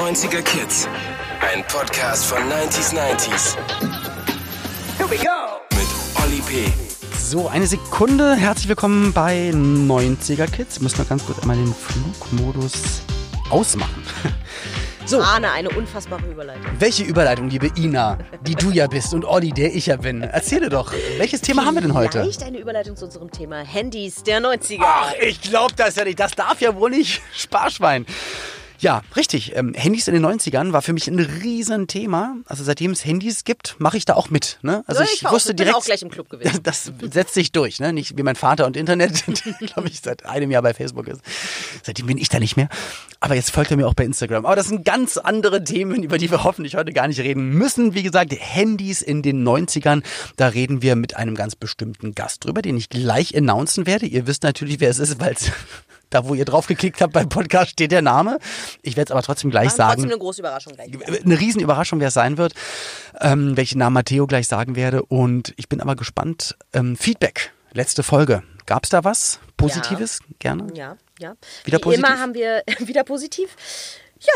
90er Kids. Ein Podcast von 90s 90s. Here we go! Mit Olli P. So, eine Sekunde. Herzlich willkommen bei 90er Kids. Muss noch ganz kurz einmal den Flugmodus ausmachen. So, Ahne, eine unfassbare Überleitung. welche Überleitung, liebe Ina, die du ja bist und Olli, der ich ja bin. Erzähle doch, welches Thema haben wir denn heute? Vielleicht eine Überleitung zu unserem Thema Handys der 90er. Ach, ich glaub das ja nicht. Das darf ja wohl nicht. Sparschwein. Ja, richtig. Ähm, Handys in den 90ern war für mich ein Riesenthema. Also seitdem es Handys gibt, mache ich da auch mit. Ne? Also Ja, ich, auch. wusste Ich bin direkt, auch gleich im Club gewesen. Das setzt sich durch, ne? Nicht wie mein Vater und Internet, die, glaube ich, seit einem Jahr bei Facebook ist. Seitdem bin ich da nicht mehr. Aber jetzt folgt er mir auch bei Instagram. Aber das sind ganz andere Themen, über die wir hoffentlich heute gar nicht reden müssen. Wie gesagt, Handys in den 90ern. Da reden wir mit einem ganz bestimmten Gast drüber, den ich gleich announcen werde. Ihr wisst natürlich, wer es ist, weil da, wo ihr drauf geklickt habt beim Podcast, steht der Name. Ich werde es aber trotzdem gleich Machen sagen Trotzdem eine große Überraschung gleich. eine Riesenüberraschung, wer es sein wird, ähm, welchen Namen Matteo gleich sagen werde. Und ich bin aber gespannt. Ähm, Feedback, letzte Folge. Gab es da was Positives? Gerne. Ja, ja. Wieder Wie positiv? immer haben wir wieder positiv.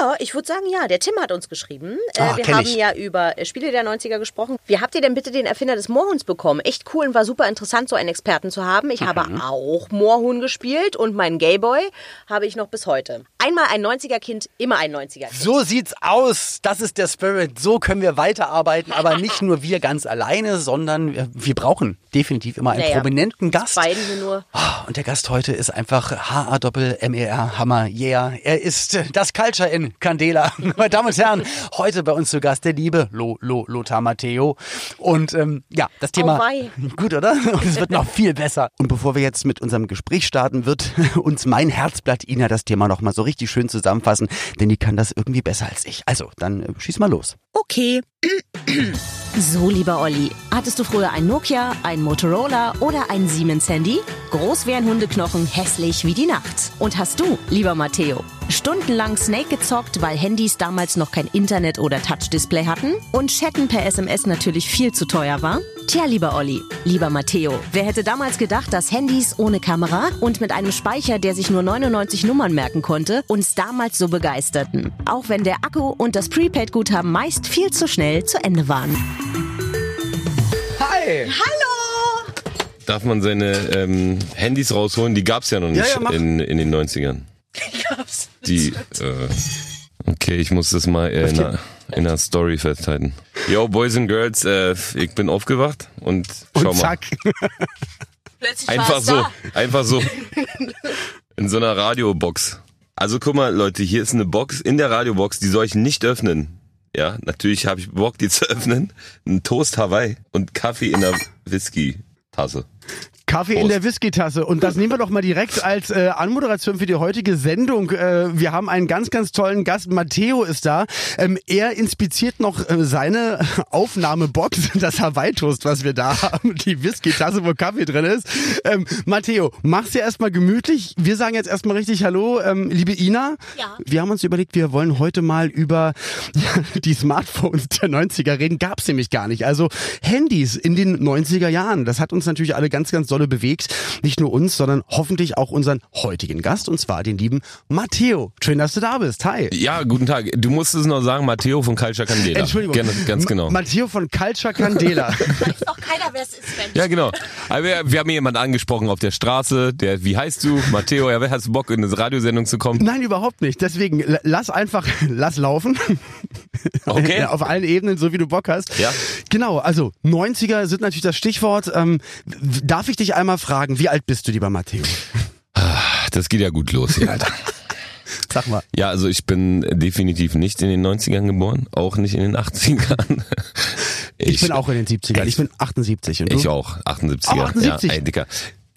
Ja, ich würde sagen, ja. Der Tim hat uns geschrieben. Ah, äh, wir kenn haben ich. ja über äh, Spiele der 90er gesprochen. Wie habt ihr denn bitte den Erfinder des Moorhuhns bekommen? Echt cool und war super interessant, so einen Experten zu haben. Ich habe Mhm. auch Moorhuhn gespielt und meinen Gayboy habe ich noch bis heute. Einmal ein 90er-Kind, immer ein 90er-Kind. So sieht's aus. Das ist der Spirit. So können wir weiterarbeiten. Aber nicht nur wir ganz alleine, sondern wir, wir brauchen definitiv immer einen Naja, prominenten Gast. beiden hier nur. Ah, Und der Gast heute ist einfach H-A-Doppel-M-E-R, Hammer, yeah. Er ist das Culture in Candela. Meine Damen und Herren, heute bei uns zu Gast der liebe Lo, Lo, Lothar Matteo. Und ähm, ja, das Thema... Auweih. Gut, oder? Und es wird noch viel besser. Und bevor wir jetzt mit unserem Gespräch starten, wird uns mein Herzblatt Ina das Thema nochmal so richtig schön zusammenfassen, denn die kann das irgendwie besser als ich. Also, dann äh, schieß mal los. Okay. So, lieber Olli, hattest du früher ein Nokia, ein Motorola oder ein Siemens Handy? Groß wie ein Hundeknochen, hässlich wie die Nacht. Und hast du, lieber Matteo, stundenlang Snake gezockt, weil Handys damals noch kein Internet oder Touch-Display hatten? Und Chatten per SMS natürlich viel zu teuer war? Tja, lieber Olli, lieber Matteo, wer hätte damals gedacht, dass Handys ohne Kamera und mit einem Speicher, der sich nur 99 Nummern merken konnte, uns damals so begeisterten? Auch wenn der Akku und das Prepaid-Guthaben meist viel zu schnell zu Ende waren. Hi! Darf man seine ähm, Handys rausholen? Die gab's ja noch nicht Ja, ja, in, in den 90ern. Die, äh, okay, ich muss das mal äh, in, einer, in einer Story festhalten. Yo, Boys and Girls, äh, ich bin aufgewacht und schau Und mal. zack. Plötzlich Einfach so, einfach so. In so einer Radiobox. Also guck mal, Leute, hier ist eine Box in der Radiobox, die soll ich nicht öffnen. Ja, natürlich habe ich Bock, die zu öffnen. Ein Toast Hawaii und Kaffee in der Whisky-Tasse. Kaffee in Prost. der Whisky-Tasse. Und das nehmen wir doch mal direkt als äh, Anmoderation für die heutige Sendung. Äh, wir haben einen ganz, ganz tollen Gast. Matteo ist da. Ähm, er inspiziert noch äh, seine Aufnahmebox, das Hawaii-Toast, was wir da haben. Die Whisky-Tasse, wo Kaffee drin ist. Ähm, Matteo, mach's dir erstmal gemütlich. Wir sagen jetzt erstmal richtig Hallo, ähm, liebe Ina. Ja. Wir haben uns überlegt, wir wollen heute mal über die Smartphones der 90er reden. Gab's nämlich gar nicht. Also Handys in den 90er Jahren. Das hat uns natürlich alle ganz, ganz dolle bewegt. Nicht nur uns, sondern hoffentlich auch unseren heutigen Gast. Und zwar den lieben Matteo. Schön, dass du da bist. Hi. Ja, guten Tag. Du musstest noch sagen, Matteo von Culture Candela. Entschuldigung. Gerne, ganz genau. Matteo von Culture Candela. Weiß auch keiner, wer es ist, Mensch. Ja, genau. Aber wir, wir haben hier jemanden angesprochen auf der Straße, der, wie heißt du? Matteo, ja, wer hast du Bock, in eine Radiosendung zu kommen? Nein, überhaupt nicht. Deswegen lass einfach, lass laufen. Okay. Auf allen Ebenen, so wie du Bock hast. Ja. Genau, also 90er sind natürlich das Stichwort. Ähm, darf ich dich einmal fragen, wie alt bist du, lieber Matteo? Das geht ja gut los hier, Alter. Sag mal. Ja, also ich bin definitiv nicht in den 90ern geboren, auch nicht in den 80ern. Ich, bin auch in den 70ern. Ich bin 78 und du? Ich auch, 78er. Auch 78? Ja, ey, Dicker.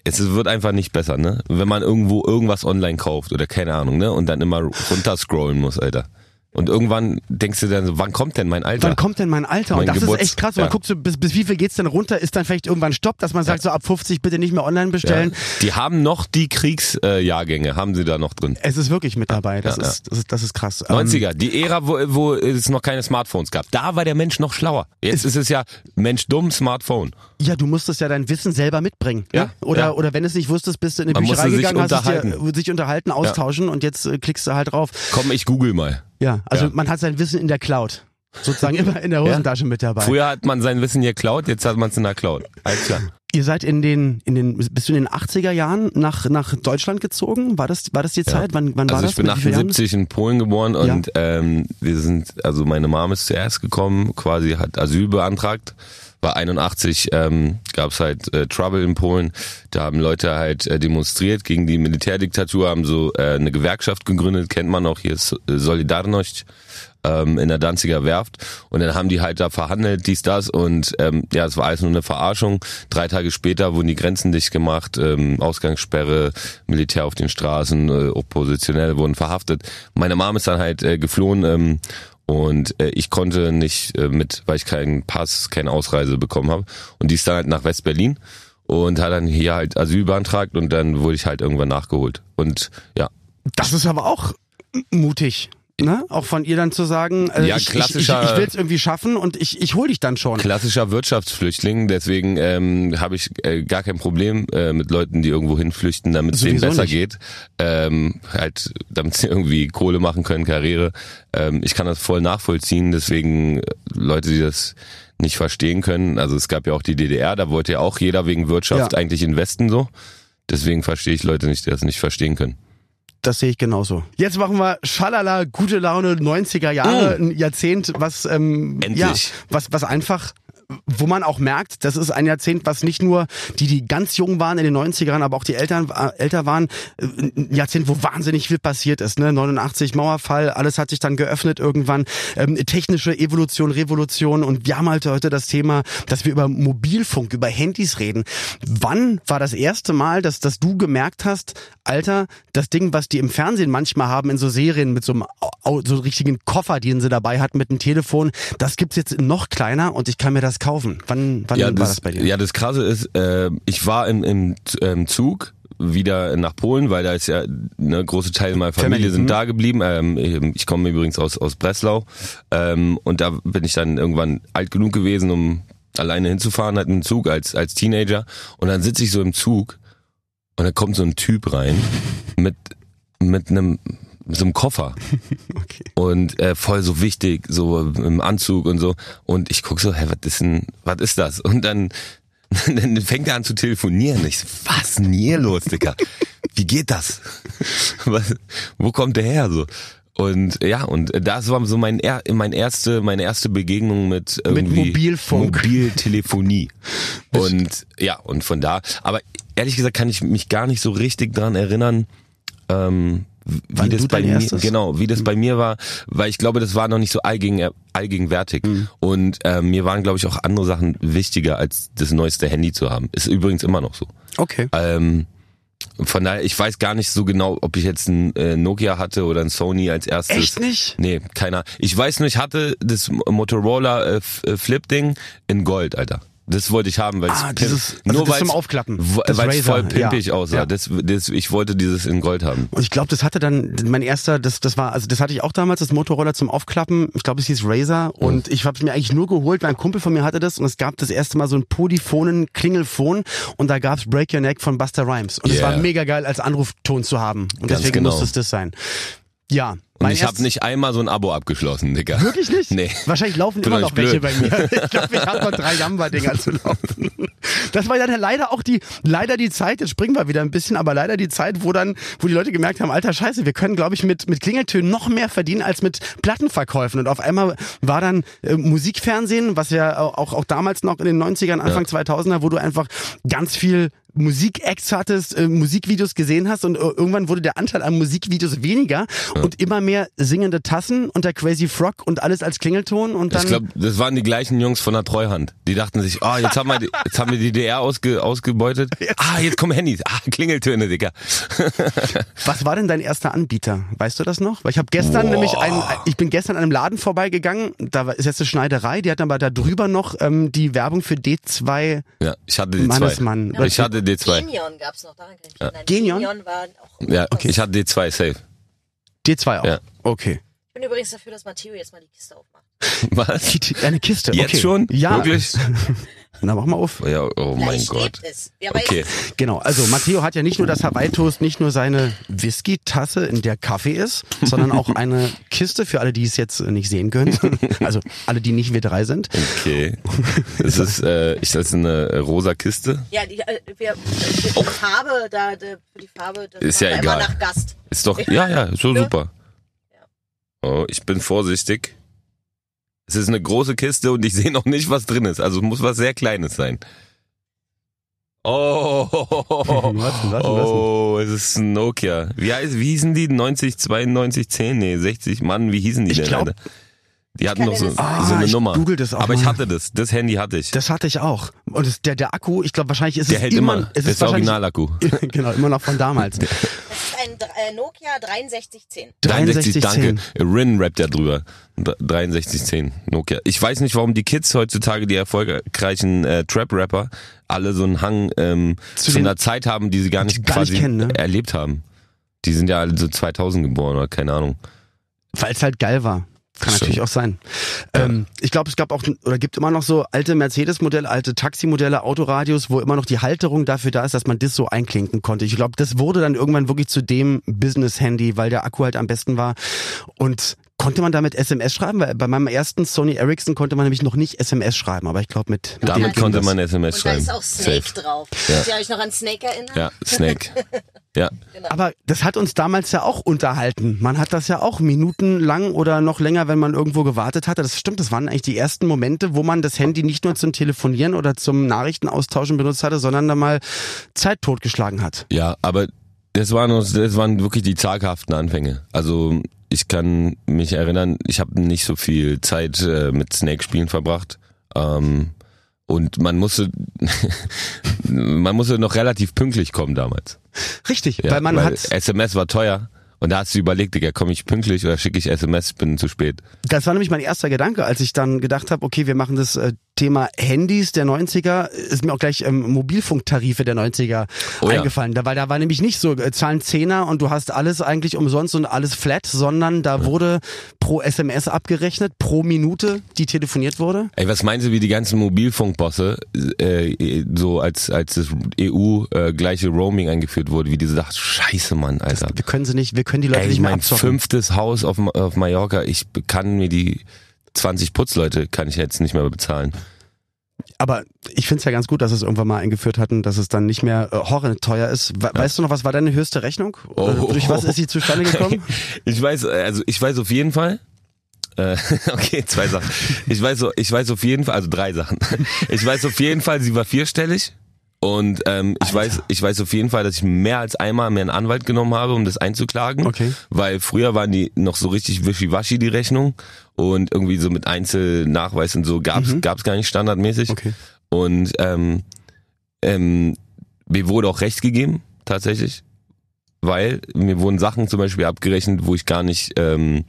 Es wird einfach nicht besser, ne? Wenn man irgendwo irgendwas online kauft oder keine Ahnung, ne? Und dann immer runterscrollen muss, Alter. Und irgendwann denkst du dann so, wann kommt denn mein Alter? Wann kommt denn mein Alter? Mein und das Geburts- ist echt krass. Man ja. guckt so, bis, bis wie viel geht's denn runter? Ist dann vielleicht irgendwann Stopp, dass man sagt, so ab 50 bitte nicht mehr online bestellen? ja. Die haben noch die Kriegsjahrgänge, haben sie da noch drin. Es ist wirklich mit dabei. Das, Ja, ist, das ist das ist krass. Ähm, 90er, die Ära, wo, wo es noch keine Smartphones gab. Da war der Mensch noch schlauer. Jetzt ist es ja Mensch dumm, Smartphone. Ja, du musstest ja dein Wissen selber mitbringen. Ja, ne? Oder, ja. oder wenn es nicht wusstest, bist du in eine Man Bücherei gegangen, hast dir, unterhalten. sich unterhalten, austauschen und jetzt äh, klickst du halt drauf. Komm, ich google mal. Ja, also Ja. man hat sein Wissen in der Cloud. Sozusagen immer in der Hosentasche mit dabei. Früher hat man sein Wissen geklaut, jetzt hat man es in der Cloud. Alles klar. Ihr seid in den, in den, bist du in den 80er Jahren nach, nach Deutschland gezogen? War das, war das die Zeit? Wann, wann war Also das? ich bin Mit wie vielen Jahren? 78 in Polen geboren und ähm, wir sind, also meine Mom ist zuerst gekommen, quasi hat Asyl beantragt. War 81 ähm, gab es halt äh, Trouble in Polen. Da haben Leute halt äh, demonstriert gegen die Militärdiktatur, haben so äh, eine Gewerkschaft gegründet, kennt man auch hier, ist Solidarność ähm, in der Danziger Werft und dann haben die halt da verhandelt, dies, das und ähm, ja, es war alles nur eine Verarschung. Drei Tage später wurden die Grenzen dicht gemacht, ähm, Ausgangssperre, Militär auf den Straßen, äh, Oppositionelle wurden verhaftet. Meine Mom ist dann halt äh, geflohen ähm, und äh, ich konnte nicht äh, mit, weil ich keinen Pass, keine Ausreise bekommen habe. Und die ist dann halt nach West-Berlin und hat dann hier halt Asyl beantragt und dann wurde ich halt irgendwann nachgeholt. Und ja, Das ist aber auch mutig. Ne? Auch von ihr dann zu sagen, äh, Ja, ich, ich, ich, ich will es irgendwie schaffen und ich, ich hol dich dann schon. klassischer Wirtschaftsflüchtling, deswegen ähm, habe ich äh, gar kein Problem äh, mit Leuten, die irgendwo hinflüchten, damit es denen Sowieso besser nicht. geht. Ähm, halt, damit sie irgendwie Kohle machen können, Karriere. Ähm, ich kann das voll nachvollziehen, deswegen äh, Leute, die das nicht verstehen können. Also es gab ja auch die DDR, da wollte ja auch jeder wegen Wirtschaft Ja. eigentlich in den Westen so. Deswegen verstehe ich Leute nicht, die das nicht verstehen können. Das sehe ich genauso. Jetzt machen wir Schalala, gute Laune, 90er Jahre, ein Jahrzehnt, was, ähm, Endlich. ja, was, was einfach wo man auch merkt, das ist ein Jahrzehnt, was nicht nur die, die ganz jung waren in den 90ern, aber auch die Eltern äh, älter waren, äh, ein Jahrzehnt, wo wahnsinnig viel passiert ist. Ne? 89 Mauerfall, alles hat sich dann geöffnet irgendwann. Ähm, technische Evolution, Revolution und wir haben halt heute das Thema, dass wir über Mobilfunk, über Handys reden. Wann war das erste Mal, dass, dass du gemerkt hast, Alter, das Ding, was die im Fernsehen manchmal haben in so Serien mit so einem so richtigen Koffer, den sie dabei hat mit einem Telefon, das gibt's jetzt noch kleiner und ich kann mir das kaufen. Wann, wann war das, bei dir? Ja, das Krasse ist, äh, ich war im, im ähm, Zug wieder nach Polen, weil da ist ja eine große Teil meiner Familie Family, sind hm. da geblieben. Ähm, ich komme übrigens aus aus Breslau ähm, und da bin ich dann irgendwann alt genug gewesen, um alleine hinzufahren, halt im Zug als als Teenager und dann sitze ich so im Zug und da kommt so ein Typ rein mit mit einem so einem Koffer Okay. und äh, voll so wichtig, so im Anzug und so. Und ich guck so, hä, was ist denn, was ist das? Und dann, dann fängt er an zu telefonieren. Ich so, was ist denn hier los, Dicker? Wie geht das? Was, wo kommt der her so? Und ja, und das war so mein, er, mein erste, meine erste Begegnung mit irgendwie Mobilfunk. Mobiltelefonie. Und ja, und von da. Aber ehrlich gesagt kann ich mich gar nicht so richtig dran erinnern, ähm, wie Wann das du bei mir, genau, wie das bei mir war, weil ich glaube, das war noch nicht so allgegen, allgegenwärtig. Und ähm, mir waren, glaube ich, auch andere Sachen wichtiger, als das neueste Handy zu haben. Ist übrigens immer noch so. Okay. Ähm, von daher, ich weiß gar nicht so genau, ob ich jetzt ein äh, Nokia hatte oder ein Sony als erstes. Echt nicht? Nee, keiner. Ich weiß nur, ich hatte das Motorola äh, äh, Flip-Ding in Gold, Alter. Das wollte ich haben, weil Ah, es dieses- also das weil's- zum Aufklappen. Das Weil es voll pimpig ja. aussah. Ja. Das, das, ich wollte dieses in Gold haben. Und ich glaube, das hatte dann mein erster, das das war, also das hatte ich auch damals, das Motorroller zum Aufklappen. Ich glaube, es hieß Razer und ich habe es mir eigentlich nur geholt, weil ein Kumpel von mir hatte das und es gab das erste Mal so einen polyphonen Klingelphon und da gab's Break Your Neck von Buster Rhymes und es Yeah. war mega geil als Anrufton zu haben und Ganz deswegen genau. musste es das sein. Ja. Und ich habe nicht einmal so ein Abo abgeschlossen, Digga. Wirklich nicht? Nee. Wahrscheinlich laufen Bin immer noch welche bei mir. Ich glaube, ich habe noch drei Jamba-Dinger zu laufen. Das war dann leider auch die, leider die Zeit, jetzt springen wir wieder ein bisschen, aber leider die Zeit, wo dann, wo die Leute gemerkt haben, alter Scheiße, wir können, glaube ich, mit, mit Klingeltönen noch mehr verdienen als mit Plattenverkäufen. Und auf einmal war dann äh, Musikfernsehen, was ja auch, auch damals noch in den 90ern, Anfang 2000er, wo du einfach ganz viel Musikacts hattest, äh, Musikvideos gesehen hast und äh, irgendwann wurde der Anteil an Musikvideos weniger und immer mehr singende Tassen und der Crazy Frog und alles als Klingelton und dann Ich glaube, das waren die gleichen Jungs von der Treuhand. Die dachten sich, ah, jetzt haben wir, die- jetzt haben wir die DR ausge, ausgebeutet. Ah, jetzt kommen Handys. Ah, Klingeltöne, Digga. Was war denn dein erster Anbieter? Weißt du das noch? Weil ich habe gestern Boah. nämlich einen, ich bin gestern an einem Laden vorbeigegangen, da war- ist jetzt eine Schneiderei, die hat aber da drüber noch ähm, die Werbung für D2 Ja, ich hatte D2. Mannesmann. Ich hatte D2. Genion gab's noch, daran kann ich mich erinnern. Genion? Genion war auch Ja, ich hatte D2 safe. D2 auch. Ja. Okay. Bin übrigens dafür, dass Matteo jetzt mal die Kiste aufmacht. Was? Die- die- Eine Kiste. Jetzt okay. schon? Ja. Wirklich? Na, mach mal auf. Ja, oh mein Vielleicht Gott. weiß. Okay. Genau, also Matteo hat ja nicht nur das Hawaii Toast, nicht nur seine Whisky-Tasse, in der Kaffee ist, sondern auch eine Kiste für alle, die es jetzt nicht sehen können. Also alle, die nicht wir drei sind. Okay. Das ist, äh, ich, das ist eine rosa Kiste. Ja, die, äh, wir, die Farbe, da, da, für die Farbe, das Ist ja egal. immer nach Gast. Ist doch, ja, ja, so Ja. super. Oh, ich bin vorsichtig. Es ist eine große Kiste und ich sehe noch nicht, was drin ist. Also es muss was sehr Kleines sein. Oh, was denn, oh, es ist ein Nokia. Wie, heißt, wie hießen die? 90, 92, 10? Nee, 60. Mann, wie hießen die Ich denn? glaub-? Die hatten dir so, das sagen. so Ah, eine ich Nummer. google das auch Aber ich mal. hatte das. Das Handy hatte ich. Das hatte ich auch. Und es, der, der Akku, ich glaube wahrscheinlich ist Der es hält immer, immer. es Das ist Originalakku. genau, immer noch von damals. Das ist ein äh, Nokia 6310. 63, 6310. danke. Rin rappt ja drüber. 6310 Nokia. Ich weiß nicht, warum die Kids heutzutage, die erfolgreichen äh, Trap-Rapper, alle so einen Hang ähm, Zu zu, den- einer Zeit haben, die sie gar nicht die gar nicht quasi kennen, ne? erlebt haben. Die sind ja alle so 2000 geboren oder keine Ahnung. Weil es halt geil war. Kann Stimmt. natürlich auch sein. Ähm, ich glaube, es gab auch oder gibt immer noch so alte Mercedes-Modelle, alte Taximodelle, Autoradios, wo immer noch die Halterung dafür da ist, dass man das so einklinken konnte. Ich glaube, das wurde dann irgendwann wirklich zu dem Business-Handy, weil der Akku halt am besten war. Und konnte man damit SMS schreiben? Weil bei meinem ersten Sony Ericsson konnte man nämlich noch nicht SMS schreiben, aber ich glaube mit, mit Damit konnte man. SMS Und da schreiben. ist auch Snake Safe. drauf. Ja. Könnt ihr euch noch an Snake erinnern? Ja, Snake. ja. Aber das hat uns damals ja auch unterhalten. Man hat das ja auch minutenlang oder noch länger, wenn man irgendwo gewartet hatte. Das stimmt, das waren eigentlich die ersten Momente, wo man das Handy nicht nur zum Telefonieren oder zum Nachrichtenaustauschen benutzt hatte, sondern da mal Zeit totgeschlagen hat. Ja, aber das waren, uns- das waren wirklich die zaghaften Anfänge. Also ich kann mich erinnern, ich habe nicht so viel Zeit äh, mit Snake-Spielen verbracht. Ähm, und man musste, man musste noch relativ pünktlich kommen damals. Richtig, Ja, weil man hat, SMS war teuer. Und da hast du überlegt, Digga, komme ich pünktlich oder schicke ich SMS, ich bin zu spät. das war nämlich mein erster Gedanke, als ich dann gedacht habe, okay, wir machen das äh, Thema Handys der 90er, ist mir auch gleich ähm, Mobilfunktarife der 90er Oh ja. eingefallen. Da, weil da war nämlich nicht so, äh, zahlen Zehner und du hast alles eigentlich umsonst und alles flat, sondern da wurde pro SMS abgerechnet, pro Minute, die telefoniert wurde. Ey, was meinst du, wie die ganzen Mobilfunkbosse, äh, so als, als das EU äh, gleiche Roaming eingeführt wurde, wie diese sagt, scheiße Mann, Alter. Wir können sie nicht, wir können die Leute Ey, nicht mehr mein abzocken. fünftes Haus auf, auf Mallorca, ich kann mir die 20 Putzleute kann ich jetzt nicht mehr bezahlen. Aber ich finde es ja ganz gut, dass es irgendwann mal eingeführt hatten, dass es dann nicht mehr äh, horrend teuer ist. We Weißt du noch, was war deine höchste Rechnung? Oh. Äh, Durch was ist sie zustande gekommen? Ich weiß, also ich weiß auf jeden Fall. Äh, okay, zwei Sachen. Ich weiß, ich weiß auf jeden Fall, also drei Sachen. Ich weiß auf jeden Fall, sie war vierstellig. Und ähm, ich weiß, ich weiß auf jeden Fall, dass ich mehr als einmal mehr einen Anwalt genommen habe, um das einzuklagen. Okay. Weil früher waren die noch so richtig wischiwaschi die Rechnung und irgendwie so mit Einzelnachweis und so gab's gab's gar nicht standardmäßig. Mhm. Okay. Und ähm, ähm, mir wurde auch recht gegeben, tatsächlich, weil mir wurden Sachen zum Beispiel abgerechnet, wo ich gar nicht ähm,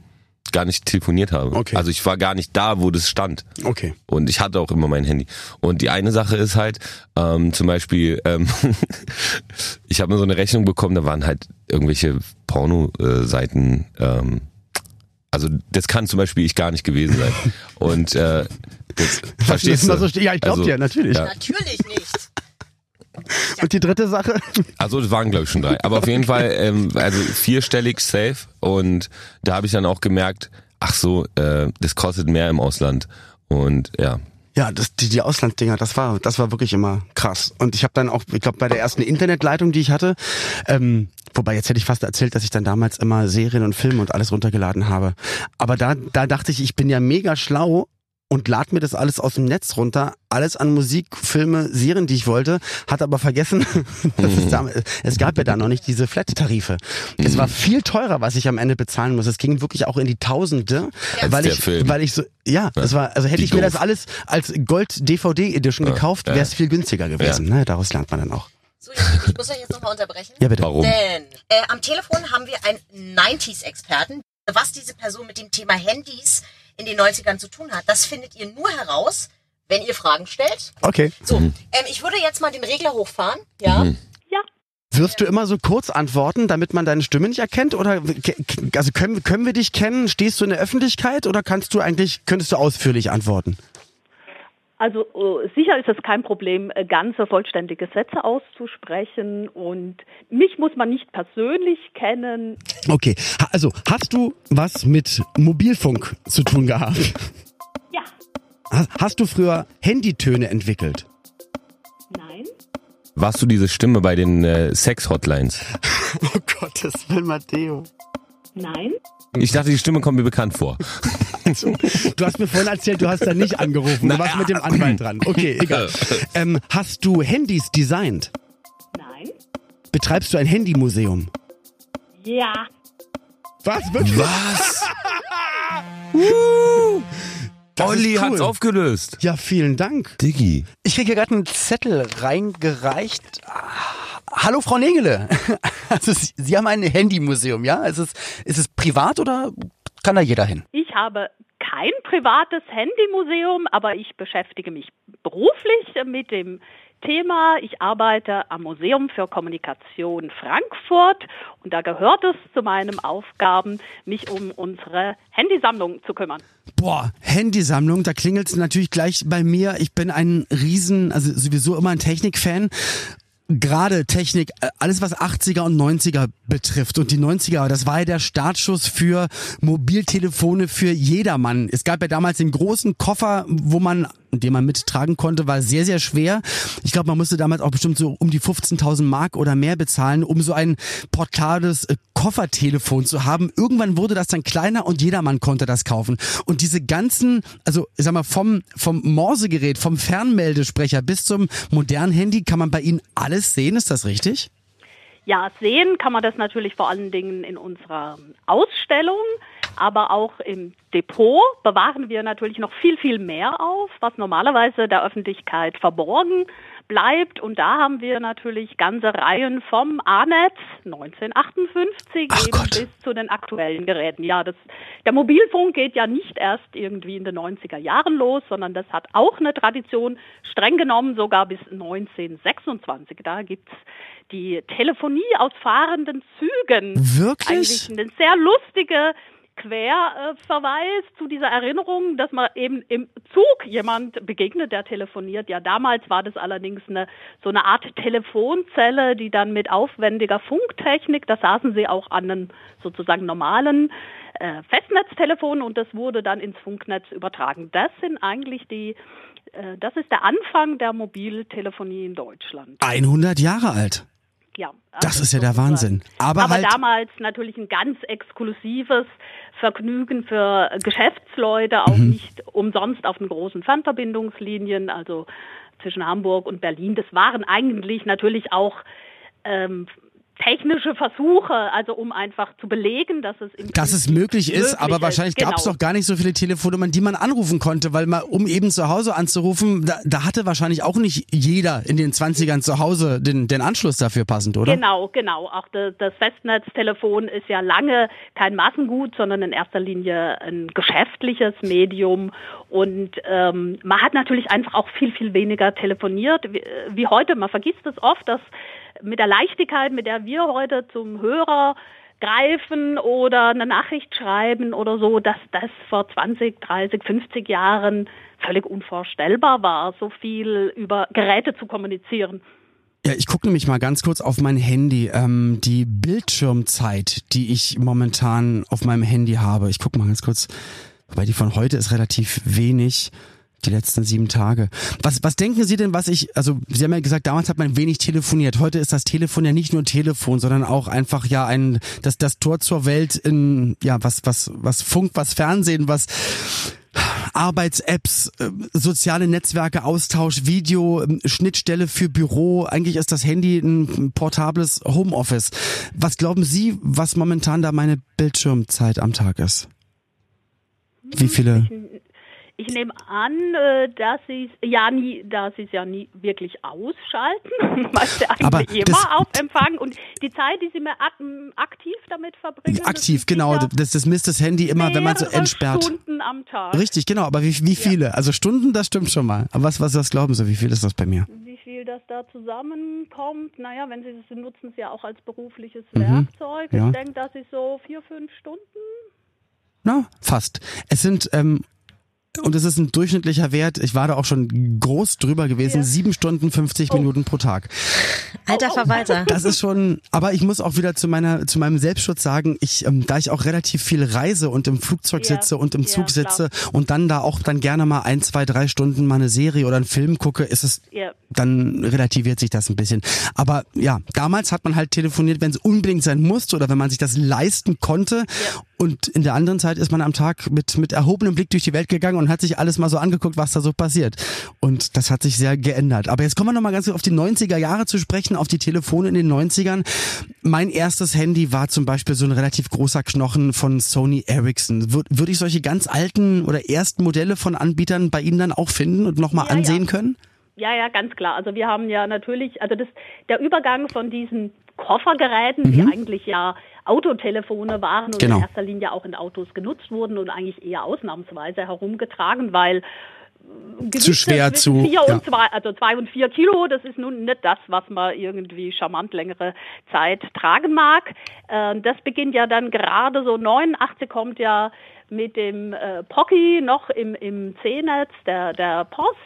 gar nicht telefoniert habe. Okay. Also ich war gar nicht da, wo das stand. Okay. Und ich hatte auch immer mein Handy. Und die eine Sache ist halt, ähm, zum Beispiel, ähm, ich habe mir so eine Rechnung bekommen, da waren halt irgendwelche Porno-Seiten, ähm, also das kann zum Beispiel ich gar nicht gewesen sein. Und äh, das, verstehst du? so? Ja, ich glaub Also, dir, natürlich. Ja. Natürlich nicht. Und die dritte Sache? Also das waren glaube ich schon drei. Aber auf jeden Fall, ähm, also vierstellig safe. Und da habe ich dann auch gemerkt, ach so, äh, das kostet mehr im Ausland. Und ja, Ja, das, die, die Auslandsdinger, das war, das war wirklich immer krass. Und ich habe dann auch, ich glaube, bei der ersten Internetleitung, die ich hatte, ähm, wobei jetzt hätte ich fast erzählt, dass ich dann damals immer Serien und Filme und alles runtergeladen habe. Aber da, da dachte ich, ich bin ja mega schlau und lad mir das alles aus dem Netz runter, alles an Musik, Filme, Serien, die ich wollte, hat aber vergessen, dass es, damals, es gab ja da noch nicht diese Flat-Tarife. Es war viel teurer, was ich am Ende bezahlen muss. Es ging wirklich auch in die Tausende, weil der ich, Film. weil ich so, ja, es war, also hätte Wie ich mir doof. das alles als Gold-DVD-Edition gekauft, wäre es viel günstiger gewesen. Ne? Daraus lernt man dann auch. So, ich muss euch jetzt nochmal unterbrechen. Ja, bitte. warum? Denn äh, am Telefon haben wir einen 90s-Experten. Was diese Person mit dem Thema Handys in den 90ern zu tun hat, das findet ihr nur heraus, wenn ihr Fragen stellt. Okay. So, ähm, ich würde jetzt mal den Regler hochfahren. Ja. Wirst du immer so kurz antworten, damit man deine Stimme nicht erkennt? Oder also können, können wir dich kennen? Stehst du in der Öffentlichkeit oder kannst du eigentlich, könntest du ausführlich antworten? Also äh, sicher ist es kein Problem, äh, ganze vollständige Sätze auszusprechen und mich muss man nicht persönlich kennen. Okay, also hast du was mit Mobilfunk zu tun gehabt? Ja. Hast du früher Handytöne entwickelt? Nein. Warst du diese Stimme bei den äh, Sex-Hotlines? oh Gottes Willen, Matteo. Nein. Ich dachte, die Stimme kommt mir bekannt vor. du hast mir vorhin erzählt, du hast da nicht angerufen. Du warst mit dem Anwalt dran. Okay, egal. Ähm, hast du Handys designt? Nein. Betreibst du ein Handymuseum? Ja. Was? Wirklich? Was? uh, Olli cool. hat's aufgelöst. Ja, vielen Dank. Diggi. Ich kriege hier gerade einen Zettel reingereicht. Hallo Frau Negele. Also Sie haben ein Handymuseum, ja? Ist es, ist es privat oder kann da jeder hin? Ich habe kein privates Handymuseum, aber ich beschäftige mich beruflich mit dem Thema. Ich arbeite am Museum für Kommunikation Frankfurt und da gehört es zu meinen Aufgaben, mich um unsere Handysammlung zu kümmern. Boah, Handysammlung, da klingelt es natürlich gleich bei mir. Ich bin ein Riesen, also sowieso immer ein Technikfan gerade Technik, äh, alles was 80er und 90er betrifft und die 90er, das war ja der Startschuss für Mobiltelefone für jedermann. Es gab ja damals den großen Koffer, wo man den man mittragen konnte, war sehr, sehr schwer. Ich glaube, man musste damals auch bestimmt so um die 15.000 Mark oder mehr bezahlen, um so ein portables äh, Koffertelefon zu haben. Irgendwann wurde das dann kleiner und jedermann konnte das kaufen. Und diese ganzen, also ich sag mal, vom, vom Morsegerät, vom Fernmeldesprecher bis zum modernen Handy kann man bei Ihnen alles sehen. Ist das richtig? Ja, sehen kann man das natürlich vor allen Dingen in unserer Ausstellung, aber auch im Depot bewahren wir natürlich noch viel, viel mehr auf, was normalerweise der Öffentlichkeit verborgen bleibt. Und da haben wir natürlich ganze Reihen vom A-Netz 1958 eben Gott. bis zu den aktuellen Geräten. Ja, das, der Mobilfunk geht ja nicht erst irgendwie in den 90er Jahren los, sondern das hat auch eine Tradition, streng genommen sogar bis 1926. Da gibt's die Telefonie aus fahrenden Zügen. Wirklich? Eigentlich eine sehr lustige Querverweis zu dieser Erinnerung, dass man eben im Zug jemand begegnet, der telefoniert. Ja, damals war das allerdings eine, so eine Art Telefonzelle, die dann mit aufwendiger Funktechnik, da saßen sie auch an einem sozusagen normalen äh, Festnetztelefon und das wurde dann ins Funknetz übertragen. Das sind eigentlich die äh, das ist der Anfang der Mobiltelefonie in Deutschland. 100 Jahre alt. Ja, das also ist ja der. Wahnsinn. Aber, Aber halt, damals natürlich ein ganz exklusives Vergnügen für Geschäftsleute, auch Mhm. nicht umsonst auf den großen Fernverbindungslinien, also zwischen Hamburg und Berlin. Das waren eigentlich natürlich auch ähm, technische Versuche, also um einfach zu belegen, dass es dass es möglich ist, aber ist. wahrscheinlich gab es Genau. doch gar nicht so viele Telefonnummern, die man anrufen konnte, weil man, um eben zu Hause anzurufen, da, da hatte wahrscheinlich auch nicht jeder in den 20ern zu Hause den, den Anschluss dafür passend, oder? Genau, genau. Auch de, das Festnetztelefon ist ja lange kein Massengut, sondern in erster Linie ein geschäftliches Medium. Und ähm, man hat natürlich einfach auch viel, viel weniger telefoniert wie, wie heute. Man vergisst es oft, dass mit der Leichtigkeit, mit der wir heute zum Hörer greifen oder eine Nachricht schreiben oder so, dass das vor 20, 30, 50 Jahren völlig unvorstellbar war, so viel über Geräte zu kommunizieren. Ja, ich gucke nämlich mal ganz kurz auf mein Handy. Ähm, die Bildschirmzeit, die ich momentan auf meinem Handy habe. Ich gucke mal ganz kurz, wobei die von heute ist relativ wenig. Die letzten sieben Tage. Was, was denken Sie denn, was ich, also Sie haben ja gesagt, damals hat man wenig telefoniert. Heute ist das Telefon ja nicht nur Telefon, sondern auch einfach ja ein, das, das Tor zur Welt in, ja, was, was, was Funk, was Fernsehen, was Arbeits-Apps, äh, soziale Netzwerke, Austausch, Video, ähm, Schnittstelle für Büro. Eigentlich ist das Handy ein portables Homeoffice. Was glauben Sie, was momentan da meine Bildschirmzeit am Tag ist? Wie viele? Ich nehme an, äh, dass sie es ja nie, dass sie es ja nie wirklich ausschalten, weil sie eigentlich das- immer auf Empfang und die Zeit, die sie mir ak aktiv damit verbringen, das Aktiv, genau. Das, das misst das Handy immer, wenn man so entsperrt. Stunden am Tag. Richtig, genau. Aber wie, wie viele? Also Stunden, das stimmt schon mal. Aber was, was, was glauben Sie, wie viel ist das bei mir? Wie viel das da da zusammenkommt, naja, wenn Sie es nutzen, es ja auch als berufliches mhm. Werkzeug. Ja. Ich denke, das ist so vier, fünf Stunden. Na, fast. Es sind ähm, und es ist ein durchschnittlicher Wert, ich war da auch schon groß drüber gewesen, sieben ja. Stunden 50 oh. Minuten pro Tag. Alter Verwalter. Das ist schon, aber ich muss auch wieder zu meiner, zu meinem Selbstschutz sagen, ich, ähm, da ich auch relativ viel reise und im Flugzeug ja. sitze und im Zug ja, sitze und dann da auch dann gerne mal ein, zwei, drei Stunden mal eine Serie oder einen Film gucke, ist es, dann relativiert sich das ein bisschen. Aber ja, damals hat man halt telefoniert, wenn es unbedingt sein musste oder wenn man sich das leisten konnte. Und in der anderen Zeit ist man am Tag mit, mit erhobenem Blick durch die Welt gegangen und hat sich alles mal so angeguckt, was da so passiert. Und das hat sich sehr geändert. Aber jetzt kommen wir nochmal ganz auf die 90er Jahre zu sprechen, auf die Telefone in den 90ern. Mein erstes Handy war zum Beispiel so ein relativ großer Knochen von Sony Ericsson. Würde würd ich solche ganz alten oder ersten Modelle von Anbietern bei Ihnen dann auch finden und nochmal ja, ansehen ja. können? Ja, ja, ganz klar. Also wir haben ja natürlich, also das, der Übergang von diesen Koffergeräten, mhm. die eigentlich ja Autotelefone waren und genau. in erster Linie auch in Autos genutzt wurden und eigentlich eher ausnahmsweise herumgetragen, weil äh, zu schwer zu vier ja. und zwei, also zwei und vier Kilo, das ist nun nicht das, was man irgendwie charmant längere Zeit tragen mag. Äh, das beginnt ja dann gerade so 89 kommt ja mit dem äh, Pocky noch im, im C-Netz der, der Post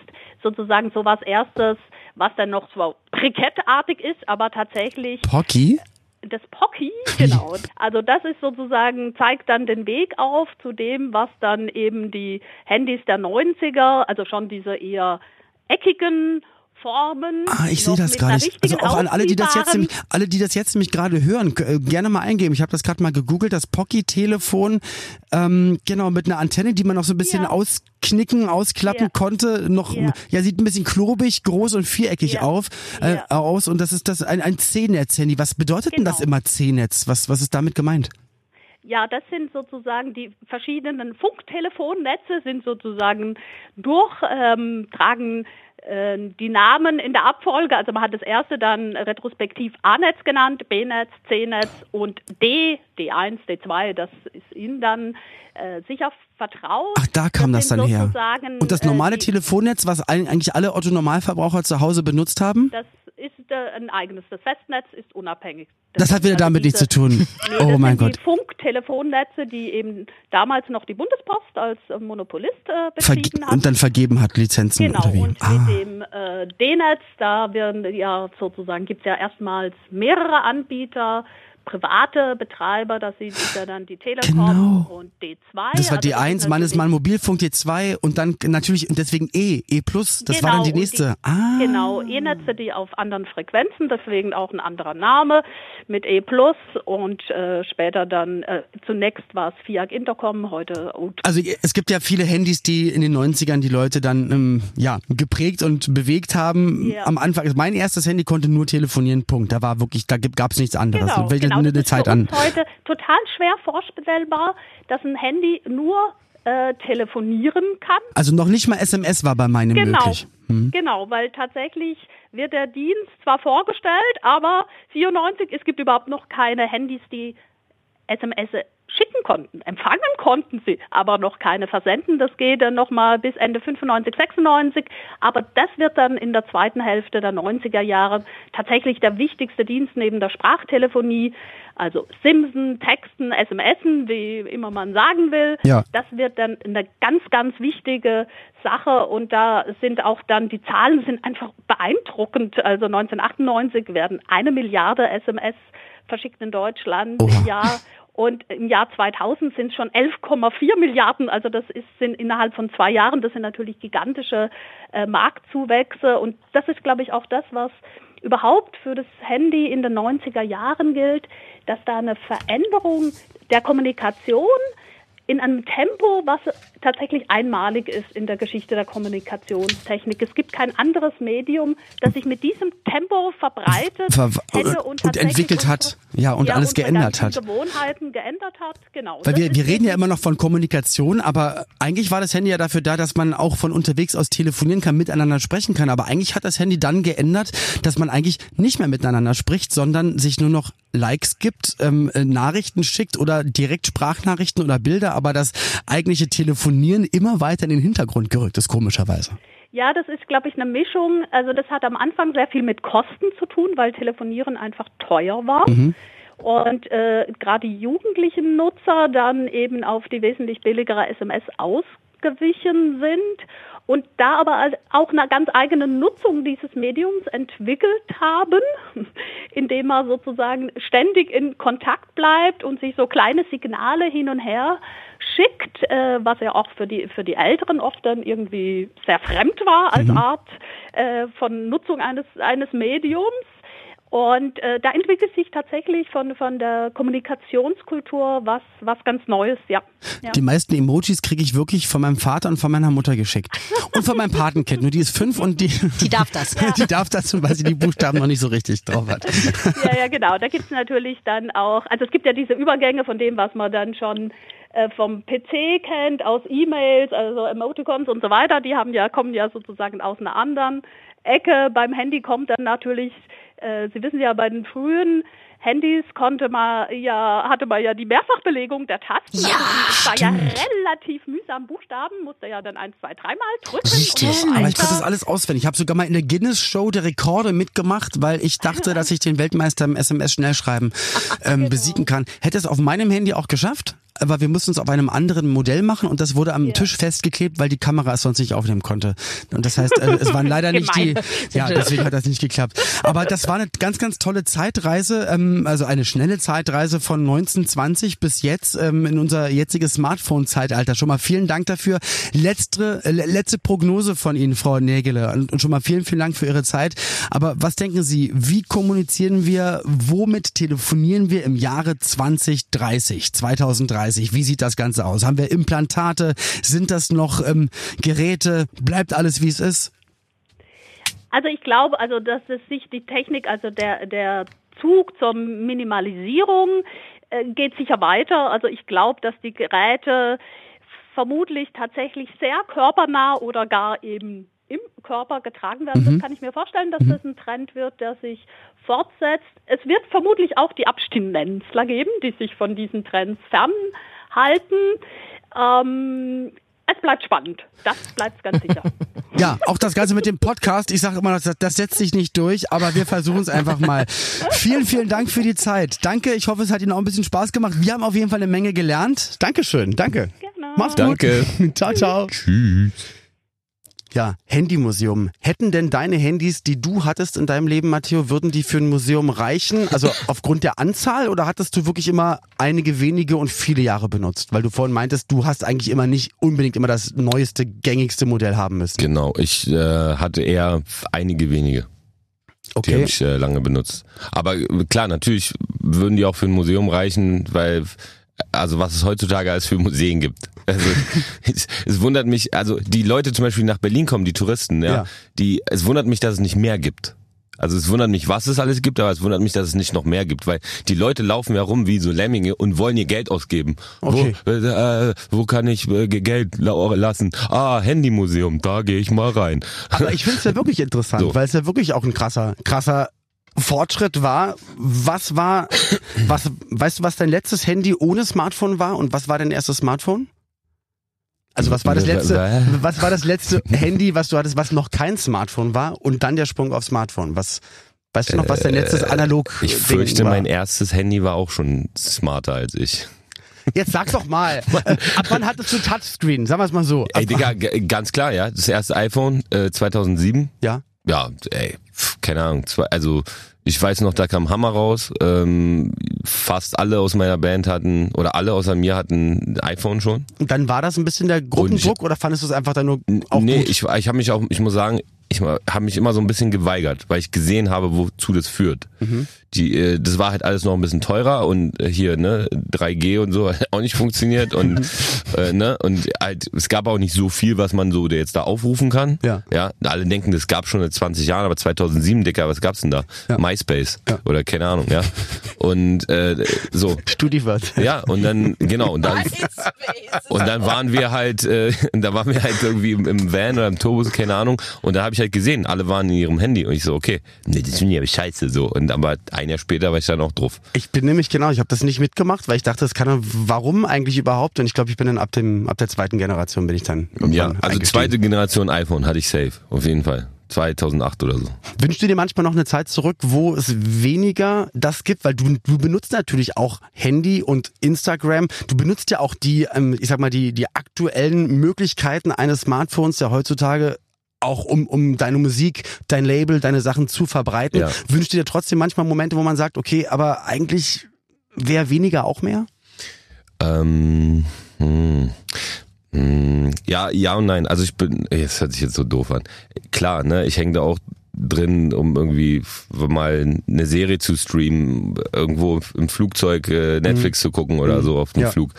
sozusagen so was erstes, was dann noch zwar brikettartig ist, aber tatsächlich Pocky? Das Pocky, genau. Also das ist sozusagen, zeigt dann den Weg auf zu dem, was dann eben die Handys der 90er, also schon diese eher eckigen Formen. Ah, ich sehe das gerade. Also auch an alle, die das jetzt, nämlich, alle, die das jetzt nämlich gerade hören, äh, gerne mal eingeben. Ich habe das gerade mal gegoogelt, das Pocky-Telefon, ähm, genau, mit einer Antenne, die man noch so ein bisschen ja. ausknicken, ausklappen ja. konnte. Noch, ja. ja. sieht ein bisschen klobig, groß und viereckig auf, äh, aus. Und das ist das ein, ein C-Netz-Handy. Was bedeutet genau. denn das genau. immer C-Netz? Was, was ist damit gemeint? Ja, das sind sozusagen die verschiedenen Funktelefonnetze sind sozusagen durch, ähm, tragen die Namen in der Abfolge, also man hat das erste dann retrospektiv A-Netz genannt, B-Netz, C-Netz und D, D1, D2, das ist Ihnen dann äh, sicher vertraut. Ach, da kam das, das dann her. Und das normale äh, Telefonnetz, was eigentlich alle Otto-Normalverbraucher zu Hause benutzt haben? Das ist ein eigenes. Das Festnetz ist unabhängig. Das, das hat wieder damit nichts zu tun. Nee, oh mein Gott. Die Funktelefonnetze, die eben damals noch die Bundespost als Monopolist äh, betrieben Verge hat. Und dann vergeben hat Lizenzen genau? Und ah. mit dem äh, D-Netz, da werden ja sozusagen, gibt es ja erstmals mehrere Anbieter private Betreiber, das sind ja dann die Telekom genau. und D2. Das war also D1, man ist mal Mobilfunk D2 und dann natürlich und deswegen E, E+, das genau, war dann die genau, nächste. Die, ah. Genau, E-Netze, die auf anderen Frequenzen, deswegen auch ein anderer Name mit E+, und äh, später dann, äh, zunächst war es FIAC Intercom, heute und Also es gibt ja viele Handys, die in den 90ern die Leute dann ähm, ja, geprägt und bewegt haben. Ja. Am Anfang, also mein erstes Handy konnte nur telefonieren, Punkt. Da war wirklich, da gab es nichts anderes. Genau, genau eine Zeit an. heute total schwer vorstellbar, dass ein Handy nur äh, telefonieren kann. Also noch nicht mal SMS war bei meinem genau, möglich. Hm. Genau, weil tatsächlich wird der Dienst zwar vorgestellt, aber 94, es gibt überhaupt noch keine Handys, die SMS schicken konnten. Empfangen konnten sie, aber noch keine versenden. Das geht dann nochmal bis Ende 95, 96. Aber das wird dann in der zweiten Hälfte der 90er Jahre tatsächlich der wichtigste Dienst neben der Sprachtelefonie. Also Simsen, Texten, SMSen, wie immer man sagen will. Ja. Das wird dann eine ganz, ganz wichtige Sache und da sind auch dann, die Zahlen sind einfach beeindruckend. Also 1998 werden eine Milliarde SMS verschickt in Deutschland Oha. im Jahr und im Jahr 2000 sind es schon 11,4 Milliarden. Also das ist, sind innerhalb von zwei Jahren, das sind natürlich gigantische äh, Marktzuwächse. Und das ist, glaube ich, auch das, was überhaupt für das Handy in den 90er Jahren gilt, dass da eine Veränderung der Kommunikation in einem Tempo, was tatsächlich einmalig ist in der Geschichte der Kommunikationstechnik. Es gibt kein anderes Medium, das sich mit diesem Tempo verbreitet Ver und, und entwickelt hat, ja und ja, alles geändert hat. Gewohnheiten geändert hat, genau. Weil wir, wir reden ja immer noch von Kommunikation, aber eigentlich war das Handy ja dafür da, dass man auch von unterwegs aus telefonieren kann, miteinander sprechen kann. Aber eigentlich hat das Handy dann geändert, dass man eigentlich nicht mehr miteinander spricht, sondern sich nur noch Likes gibt, ähm, äh, Nachrichten schickt oder direkt Sprachnachrichten oder Bilder, aber das eigentliche Telefonieren immer weiter in den Hintergrund gerückt ist, komischerweise. Ja, das ist, glaube ich, eine Mischung. Also das hat am Anfang sehr viel mit Kosten zu tun, weil Telefonieren einfach teuer war. Mhm. Und äh, gerade die jugendlichen Nutzer dann eben auf die wesentlich billigere SMS ausgewichen sind und da aber auch eine ganz eigene Nutzung dieses Mediums entwickelt haben, indem man sozusagen ständig in Kontakt bleibt und sich so kleine Signale hin und her schickt, äh, was ja auch für die für die Älteren oft dann irgendwie sehr fremd war als mhm. Art äh, von Nutzung eines eines Mediums. Und äh, da entwickelt sich tatsächlich von, von der Kommunikationskultur was, was ganz Neues, ja. ja. Die meisten Emojis kriege ich wirklich von meinem Vater und von meiner Mutter geschickt. Und von meinem Patenkind. Nur die ist fünf und die. Die darf das. Ja. Die darf das, weil sie die Buchstaben noch nicht so richtig drauf hat. Ja, ja, genau. Da gibt es natürlich dann auch, also es gibt ja diese Übergänge von dem, was man dann schon äh, vom PC kennt, aus E-Mails, also Emoticons und so weiter, die haben ja, kommen ja sozusagen aus einer anderen Ecke. Beim Handy kommt dann natürlich Sie wissen ja, bei den frühen Handys konnte man ja, hatte man ja die Mehrfachbelegung der Tasten. Ja, also war ja relativ mühsam Buchstaben, musste ja dann ein, zwei, dreimal drücken. Richtig, so aber ich konnte das alles auswendig. Ich habe sogar mal in der Guinness-Show der Rekorde mitgemacht, weil ich dachte, dass ich den Weltmeister im SMS-Schnellschreiben ähm, genau. besiegen kann. Hätte es auf meinem Handy auch geschafft? aber wir mussten es auf einem anderen Modell machen und das wurde am ja. Tisch festgeklebt, weil die Kamera es sonst nicht aufnehmen konnte. Und das heißt, äh, es waren leider nicht die, ja, deswegen hat das nicht geklappt. Aber das war eine ganz, ganz tolle Zeitreise, ähm, also eine schnelle Zeitreise von 1920 bis jetzt ähm, in unser jetziges Smartphone-Zeitalter. Schon mal vielen Dank dafür. Letzte, äh, letzte Prognose von Ihnen, Frau Nägele. Und, schon mal vielen, vielen Dank für Ihre Zeit. Aber was denken Sie, wie kommunizieren wir, womit telefonieren wir im Jahre 2030, 2030? 30. Wie sieht das Ganze aus? Haben wir Implantate? Sind das noch ähm, Geräte? Bleibt alles, wie es ist? Also ich glaube, also dass es sich die Technik, also der, der Zug zur Minimalisierung äh, geht sicher weiter. Also ich glaube, dass die Geräte vermutlich tatsächlich sehr körpernah oder gar eben im Körper getragen werden. Mhm. Das kann ich mir vorstellen, dass mhm. das ein Trend wird, der sich fortsetzt. Es wird vermutlich auch die Abstinenzler geben, die sich von diesen Trends fernhalten. Ähm, es bleibt spannend. Das bleibt ganz sicher. Ja, auch das Ganze mit dem Podcast. Ich sage immer, das, das setzt sich nicht durch, aber wir versuchen es einfach mal. Vielen, vielen Dank für die Zeit. Danke. Ich hoffe, es hat Ihnen auch ein bisschen Spaß gemacht. Wir haben auf jeden Fall eine Menge gelernt. Dankeschön. Danke. Genau. Mach's gut. Danke. ciao, ciao. Tschüss. Ja, Handymuseum. Hätten denn deine Handys, die du hattest in deinem Leben, Matteo, würden die für ein Museum reichen? Also aufgrund der Anzahl oder hattest du wirklich immer einige wenige und viele Jahre benutzt? Weil du vorhin meintest, du hast eigentlich immer nicht unbedingt immer das neueste, gängigste Modell haben müssen. Genau, ich äh, hatte eher einige wenige. Okay. Die habe ich äh, lange benutzt. Aber äh, klar, natürlich würden die auch für ein Museum reichen, weil also was es heutzutage als für Museen gibt. Also es, es, wundert mich, also die Leute zum Beispiel nach Berlin kommen, die Touristen, ja, ja, die, es wundert mich, dass es nicht mehr gibt. Also es wundert mich, was es alles gibt, aber es wundert mich, dass es nicht noch mehr gibt, weil die Leute laufen ja rum wie so Lemminge und wollen ihr Geld ausgeben. Okay. Wo, äh, wo kann ich äh, Geld lassen? Ah, Handymuseum, da gehe ich mal rein. Aber ich finde es ja wirklich interessant, so. weil es ja wirklich auch ein krasser, krasser Fortschritt war. Was war, was, weißt du, was dein letztes Handy ohne Smartphone war und was war dein erstes Smartphone? Also was war das letzte, was war das letzte Handy, was du hattest, was noch kein Smartphone war und dann der Sprung auf Smartphone? Was, weißt du noch, was dein letztes äh, analog Ich fürchte, war? mein erstes Handy war auch schon smarter als ich. Jetzt sag's doch mal. Äh, ab wann hattest du Touchscreen? Sagen wir es mal so. Ab ey, Digga, ganz klar, ja. Das erste iPhone äh, 2007. Ja. Ja, ey, keine Ahnung. Also ich weiß noch, da kam Hammer raus. Ähm, fast alle aus meiner Band hatten, oder alle außer mir hatten ein iPhone schon. Und dann war das ein bisschen der Gruppendruck ich, oder fandest du es einfach dann nur auch Nee, gut? ich, ich habe mich auch, ich muss sagen, ich habe mich immer so ein bisschen geweigert, weil ich gesehen habe, wozu das führt. Mhm. Die, äh, das war halt alles noch ein bisschen teurer und äh, hier ne 3G und so hat auch nicht funktioniert und äh, ne und halt es gab auch nicht so viel, was man so der jetzt da aufrufen kann. Ja. Ja. Alle denken, das gab schon seit 20 Jahren, aber 2007 Dicker, was gab's denn da? Ja. MySpace ja. oder keine Ahnung, ja. Und äh, so. Studiwort. Ja und dann genau und dann und dann waren wir halt, äh, da waren wir halt irgendwie im, im Van oder im Turbus, keine Ahnung und da habe ich halt halt gesehen, alle waren in ihrem Handy und ich so, okay, nee, das finde ich aber scheiße so. Und aber ein Jahr später war ich dann auch drauf. Ich bin nämlich genau, ich habe das nicht mitgemacht, weil ich dachte, das kann warum eigentlich überhaupt? Und ich glaube, ich bin dann ab dem ab der zweiten Generation bin ich dann Ja, also zweite Generation iPhone hatte ich safe, auf jeden Fall. 2008 oder so. Wünschst du dir manchmal noch eine Zeit zurück, wo es weniger das gibt? Weil du, du benutzt natürlich auch Handy und Instagram. Du benutzt ja auch die, ähm, ich sag mal, die, die aktuellen Möglichkeiten eines Smartphones ja heutzutage auch um, um deine Musik, dein Label, deine Sachen zu verbreiten. Ja. Wünschst du dir trotzdem manchmal Momente, wo man sagt, okay, aber eigentlich wäre weniger auch mehr? Ähm, hm, hm, ja, ja und nein. Also ich bin, das hört sich jetzt so doof an. Klar, ne, ich hänge da auch drin, um irgendwie mal eine Serie zu streamen, irgendwo im Flugzeug äh, Netflix zu gucken oder so auf dem Ja. Flug.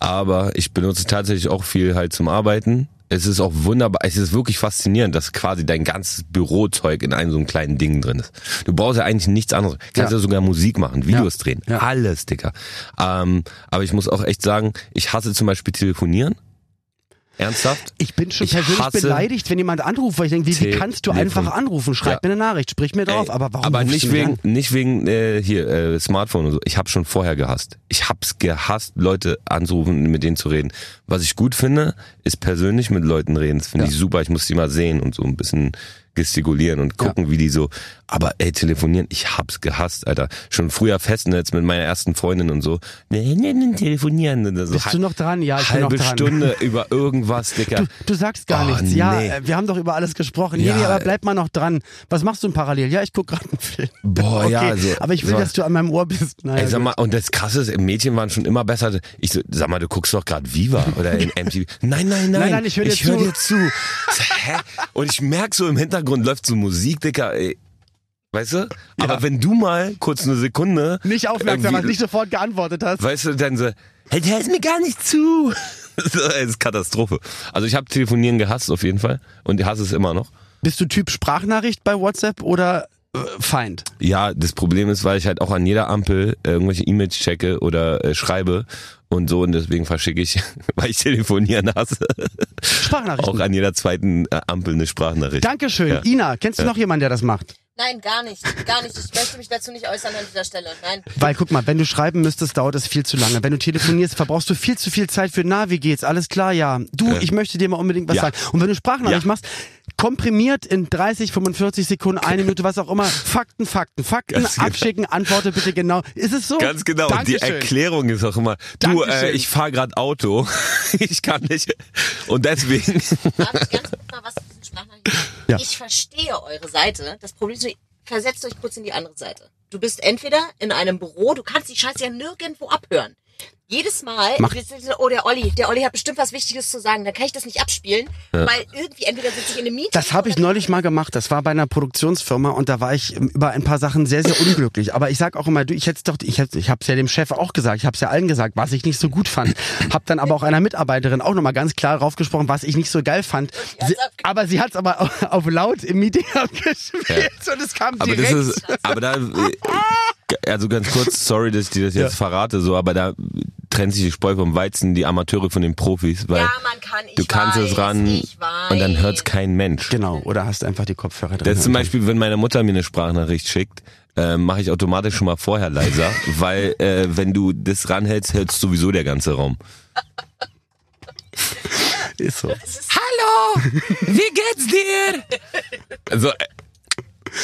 Aber ich benutze tatsächlich auch viel halt zum Arbeiten. Es ist auch wunderbar, es ist wirklich faszinierend, dass quasi dein ganzes Bürozeug in einem so einem kleinen Ding drin ist. Du brauchst ja eigentlich nichts anderes. Kannst ja, Ja. sogar Musik machen, Videos drehen, Ja. alles, Dicker. Ähm, aber ich muss auch echt sagen, ich hasse zum Beispiel telefonieren. Ernsthaft? Ich bin schon Ich persönlich beleidigt, wenn jemand anruft, weil ich denke, wie, wie kannst du einfach anrufen? Schreib Ja. mir eine Nachricht, sprich mir drauf, Ey, aber warum aber nicht wegen, nicht wegen äh, hier äh, Smartphone und so. Ich habe schon vorher gehasst. Ich hab's gehasst, Leute anzurufen, mit denen zu reden. Was ich gut finde, ist persönlich mit Leuten reden. Das finde Ja. ich super. Ich muss die mal sehen und so ein bisschen gestikulieren und gucken, wie die so. Aber ey, telefonieren, ich hab's gehasst, Alter. Schon früher Festnetz mit meiner ersten Freundin und so. Nee, nee, nee, telefonieren. Und so Bist du noch dran? Ja, ich bin noch halbe dran. Stunde über irgendwas, Dicker. Du, du sagst gar Oh, nichts. Ja, nee. äh, wir haben doch über alles gesprochen. Nee, Ja, nee, aber äh, bleib mal noch dran. Was machst du denn parallel? Ja, ich guck gerade einen Film. Boah, okay, ja, also, aber ich will, so- dass du an meinem Ohr bist. Naja, Ey, sag mal, und das Krasse ist, Mädchen waren schon immer besser. Ich so, sag mal, du guckst doch gerade Viva oder in MTV. Nein, nein, nein. Nein, nein, ich hör dir hör zu. dir zu. So, Hä? Und ich merk so im Hintergrund läuft so Musik, Dicker, ey. Weißt du? Aber wenn du mal kurz eine Sekunde. nicht aufmerksam, hast nicht sofort geantwortet hast. Weißt du, dann so, hey, der ist mir gar nicht zu. Das ist Katastrophe. Also ich habe Telefonieren gehasst auf jeden Fall und ich hasse es immer noch. Bist du Typ Sprachnachricht bei WhatsApp oder äh, Feind? Ja, das Problem ist, weil ich halt auch an jeder Ampel irgendwelche E-Mails checke oder äh, schreibe und so und deswegen verschicke ich, weil ich telefonieren hasse, Sprachnachrichten. auch an jeder zweiten äh, Ampel eine Sprachnachricht. Dankeschön. Ja. Ina, kennst du noch jemanden, der das macht? Nein, gar nicht. Gar nicht. Ich möchte mich dazu nicht äußern an dieser Stelle. Nein. Weil guck mal, wenn du schreiben müsstest, dauert es viel zu lange. Wenn du telefonierst, verbrauchst du viel zu viel Zeit für, na, wie geht's? Alles klar, ja. Du, ich möchte dir mal unbedingt was Ja. sagen. Und wenn du Sprachnachricht Ja. machst, komprimiert in 30, 45 Sekunden, eine Minute, was auch immer, Fakten, Fakten, Fakten, Ganz genau. abschicken, antworte bitte genau. Ist es so? Ganz genau. Und die Dankeschön. Erklärung ist auch immer, du, äh, Dankeschön. ich fahre gerade Auto, ich kann nicht. Und deswegen. Darf ich ganz kurz mal was zu diesen Sprachnachrichten? Ja. Ich verstehe eure Seite. Das Problem ist, versetzt euch kurz in die andere Seite. Du bist entweder in einem Büro, du kannst die Scheiße ja nirgendwo abhören. Jedes Mal, Mach- oh der Olli, der Olli hat bestimmt was Wichtiges zu sagen, dann kann ich das nicht abspielen, weil irgendwie entweder sitze ich in einem Meeting. Das habe ich neulich mal gemacht. Das war bei einer Produktionsfirma und da war ich über ein paar Sachen sehr, sehr unglücklich. Aber ich sag auch immer, du, ich hätte doch, ich, hätt- ich habe es ja dem Chef auch gesagt, ich habe es ja allen gesagt, was ich nicht so gut fand. Hab dann aber auch einer Mitarbeiterin auch nochmal ganz klar draufgesprochen, was ich nicht so geil fand. Sie, aber sie hat es aber auf, auf laut im Meeting abgespielt und es kam Aber direkt. das ist, aber da, äh, also ganz kurz, sorry, dass ich dir das jetzt Ja. verrate, so, aber da trennt sich die Spreu vom Weizen, die Amateure von den Profis, weil Ja, man kann, ich du kannst weiß, es ran und dann hört's kein Mensch. genau, oder hast einfach die Kopfhörer drin. Das ist zum Beispiel, wenn meine Mutter mir eine Sprachnachricht schickt, äh, mache ich automatisch schon mal vorher leiser, weil äh, wenn du das ranhältst, hältst sowieso der ganze Raum. ist so. Hallo, wie geht's dir? Also, äh,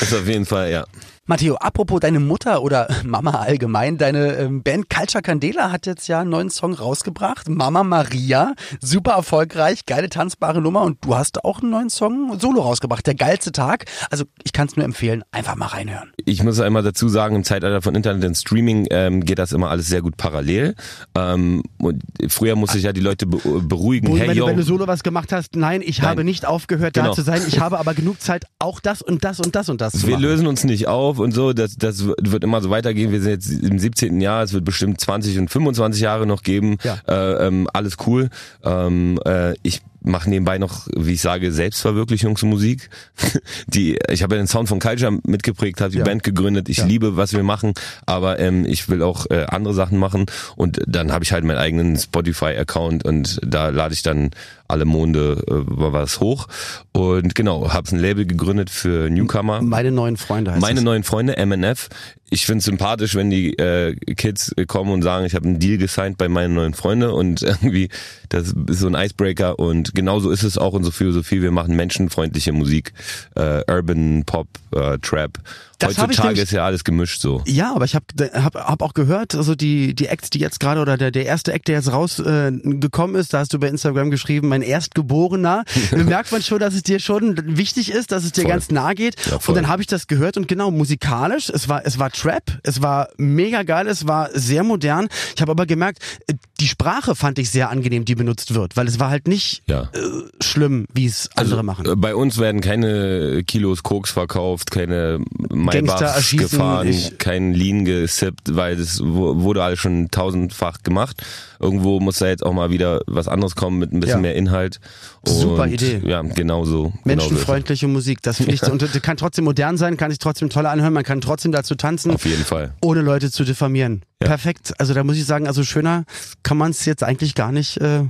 ist auf jeden Fall, ja. Matteo, apropos deine Mutter oder Mama allgemein, deine ähm, Band Culture Candela hat jetzt ja einen neuen Song rausgebracht. Mama Maria, super erfolgreich, geile tanzbare Nummer und du hast auch einen neuen Song solo rausgebracht, der geilste Tag. Also ich kann es nur empfehlen, einfach mal reinhören. Ich muss einmal dazu sagen, im Zeitalter von Internet und Streaming ähm, geht das immer alles sehr gut parallel. Ähm, und früher musste ich ja die Leute be beruhigen. Und hey, wenn, yo, du, wenn du solo was gemacht hast, nein, ich Nein. habe nicht aufgehört, da Genau. zu sein. Ich habe aber genug Zeit, auch das und das und das und das zu wir machen. lösen uns nicht auf und so, das, das wird immer so weitergehen. Wir sind jetzt im 17. Jahr, es wird bestimmt 20 und 25 Jahre noch geben. Ja. Äh, ähm, alles cool. Ähm, äh, ich mache nebenbei noch, wie ich sage, Selbstverwirklichungsmusik. Die, ich habe ja den Sound von Culture mitgeprägt, habe die Ja. Band gegründet. Ich Ja. liebe, was wir machen, aber ähm, ich will auch äh, andere Sachen machen. Und dann habe ich halt meinen eigenen Spotify-Account und da lade ich dann alle Monde äh, was hoch. Und genau, habe ein Label gegründet für Newcomer. Meine neuen Freunde heißt Meine es. neuen Freunde, MNF. Ich finde sympathisch, wenn die äh, Kids kommen und sagen, ich habe einen Deal gesigned bei meinen neuen Freunde und irgendwie, das ist so ein Icebreaker und genauso ist es auch unsere Philosophie. Wir machen menschenfreundliche Musik, äh, Urban, Pop, äh, Trap. Das Heutzutage nämlich- ist ja alles gemischt so. Ja, aber ich habe hab, hab auch gehört, also die die Acts, die jetzt gerade oder der der erste Act, der jetzt rausgekommen äh, ist, da hast du bei Instagram geschrieben, mein Erstgeborener. da merkt man schon, dass es dir schon wichtig ist, dass es dir Voll. ganz nah geht. Ja, und dann habe ich das gehört und genau musikalisch, es war es war Trap, es war mega geil, es war sehr modern. Ich habe aber gemerkt, äh, die Sprache fand ich sehr angenehm, die benutzt wird, weil es war halt nicht Ja. äh, schlimm, wie es andere machen. äh, Bei uns werden keine Kilos Koks verkauft, keine Maybachs gefahren, ich- kein Lean gesippt, weil das wu- wurde alles schon tausendfach gemacht. Irgendwo muss da jetzt auch mal wieder was anderes kommen mit ein bisschen Ja. mehr Inhalt. Und Super Idee. Ja, genau so. Menschenfreundliche Musik, das finde ich so. Und das kann trotzdem modern sein, kann sich trotzdem toll anhören, man kann trotzdem dazu tanzen. Auf jeden Fall. ohne Leute zu diffamieren. Ja. Perfekt. Also da muss ich sagen, also schöner kann man es jetzt eigentlich gar nicht äh,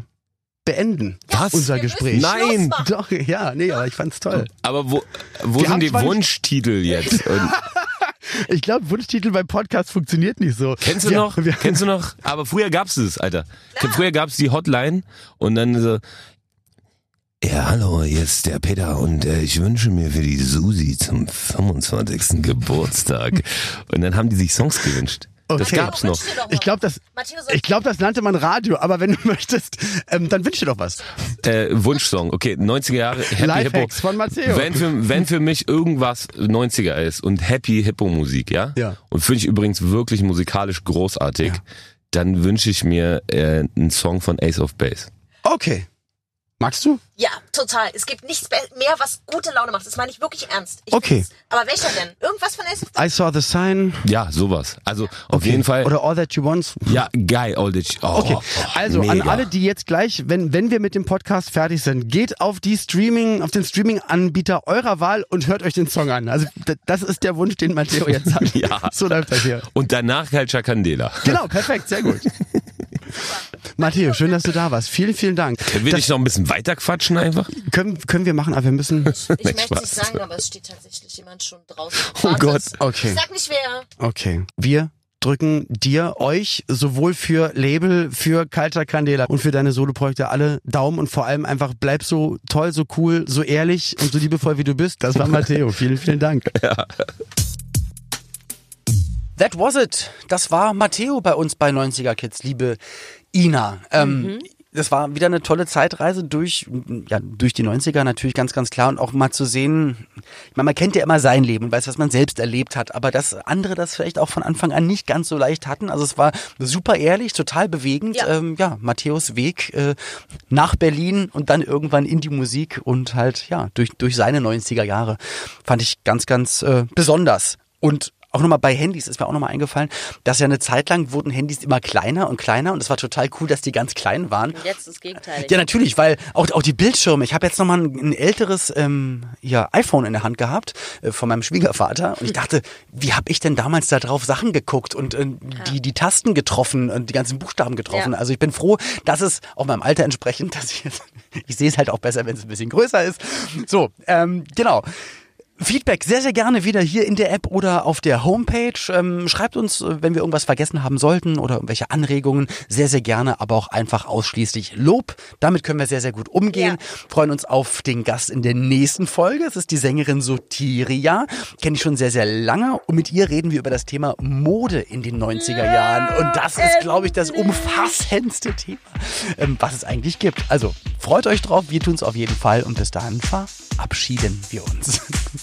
beenden. Was? Unser Gespräch. Nein. Doch, ja, nee, aber ich fand's toll. Aber wo, wo Wir sind die Wunschtitel jetzt? Ich glaube, Wunschtitel beim Podcast funktioniert nicht so. kennst du wir, noch? Wir, Kennst du noch? Aber früher gab's es, Alter. Früher gab's die Hotline und dann so. Ja, hallo, hier ist der Peter und äh, ich wünsche mir für die Susi zum 25. Geburtstag. Und dann haben die sich Songs gewünscht. Das Okay. gab's noch. Ich glaube, das, ich glaube, das nannte man Radio. Aber wenn du möchtest, ähm, dann wünsch dir doch was. Äh, Wunschsong, okay, 90er Jahre, Happy Hippo. Lifehacks von Matteo. Wenn für, wenn für mich irgendwas 90er ist und Happy Hippo Musik, ja? Ja. Und finde ich übrigens wirklich musikalisch großartig, Ja. dann wünsche ich mir äh, einen Song von Ace of Base. Okay. Magst du? Ja, total. Es gibt nichts mehr, was gute Laune macht. Das meine ich wirklich ernst. Ich Okay. find's- Aber welcher denn? Irgendwas von Ace of I saw the sign. Ja, sowas. Also auf Okay. jeden Fall. Oder All That You Want. ja, geil, all the oh, Okay, oh, also mega. an alle, die jetzt gleich, wenn, wenn wir mit dem Podcast fertig sind, geht auf die Streaming, auf den Streaming-Anbieter eurer Wahl und hört euch den Song an. Also das ist der Wunsch, den Matteo jetzt hat. Ja. So läuft das hier. Und danach Culture Candela. Genau, perfekt, sehr gut. Matteo, schön, dass du da warst. Vielen, vielen Dank. Können wir Das dich noch ein bisschen weiter quatschen einfach? können, können wir machen, aber wir müssen. Ich möchte es nicht sagen, aber es steht tatsächlich jemand schon draußen. Oh. Gott. Okay. Sag nicht wer. Okay. Wir drücken dir, euch, sowohl für Label, für Culture Candela und für deine Soloprojekte alle Daumen und vor allem einfach bleib so toll, so cool, so ehrlich und so liebevoll wie du bist. Das war Matteo. vielen, vielen Dank. That was it. Das war Matteo bei uns bei 90er Kids, liebe Ina. Ähm, Das war wieder eine tolle Zeitreise durch, ja, durch die 90er natürlich ganz, ganz klar und auch mal zu sehen, ich meine, man kennt ja immer sein Leben und weiß, was man selbst erlebt hat, aber dass andere das vielleicht auch von Anfang an nicht ganz so leicht hatten. Also es war super ehrlich, total bewegend. Ja. Ähm, ja Matthäus Weg äh, nach Berlin und dann irgendwann in die Musik und halt, ja, durch, durch seine 90er Jahre fand ich ganz, ganz äh, besonders. Und auch nochmal bei Handys ist mir auch nochmal eingefallen, dass ja eine Zeit lang wurden Handys immer kleiner und kleiner und es war total cool, dass die ganz klein waren. Und jetzt das Gegenteil. Ja, natürlich, weil auch, auch die Bildschirme, ich habe jetzt nochmal ein, ein älteres ähm, ja, iPhone in der Hand gehabt äh, von meinem Schwiegervater und ich dachte, wie habe ich denn damals da drauf Sachen geguckt und äh, die, die Tasten getroffen und die ganzen Buchstaben getroffen. Ja. Also ich bin froh, dass es auch meinem Alter entsprechend, dass ich jetzt, ich sehe es halt auch besser, wenn es ein bisschen größer ist. So, ähm, genau. Feedback sehr, sehr gerne wieder hier in der App oder auf der Homepage. Ähm, schreibt uns, äh, wenn wir irgendwas vergessen haben sollten oder irgendwelche Anregungen. Sehr, sehr gerne, aber auch einfach ausschließlich Lob. Damit können wir sehr, sehr gut umgehen. Freuen uns auf den Gast in der nächsten Folge. Es ist die Sängerin Sotiria. Kenne ich schon sehr, sehr lange. Und mit ihr reden wir über das Thema Mode in den 90er Jahren. Und das ist, glaube ich, das umfassendste Thema, ähm, was es eigentlich gibt. Also freut euch drauf. Wir tun es auf jeden Fall. Und bis dahin verabschieden wir uns.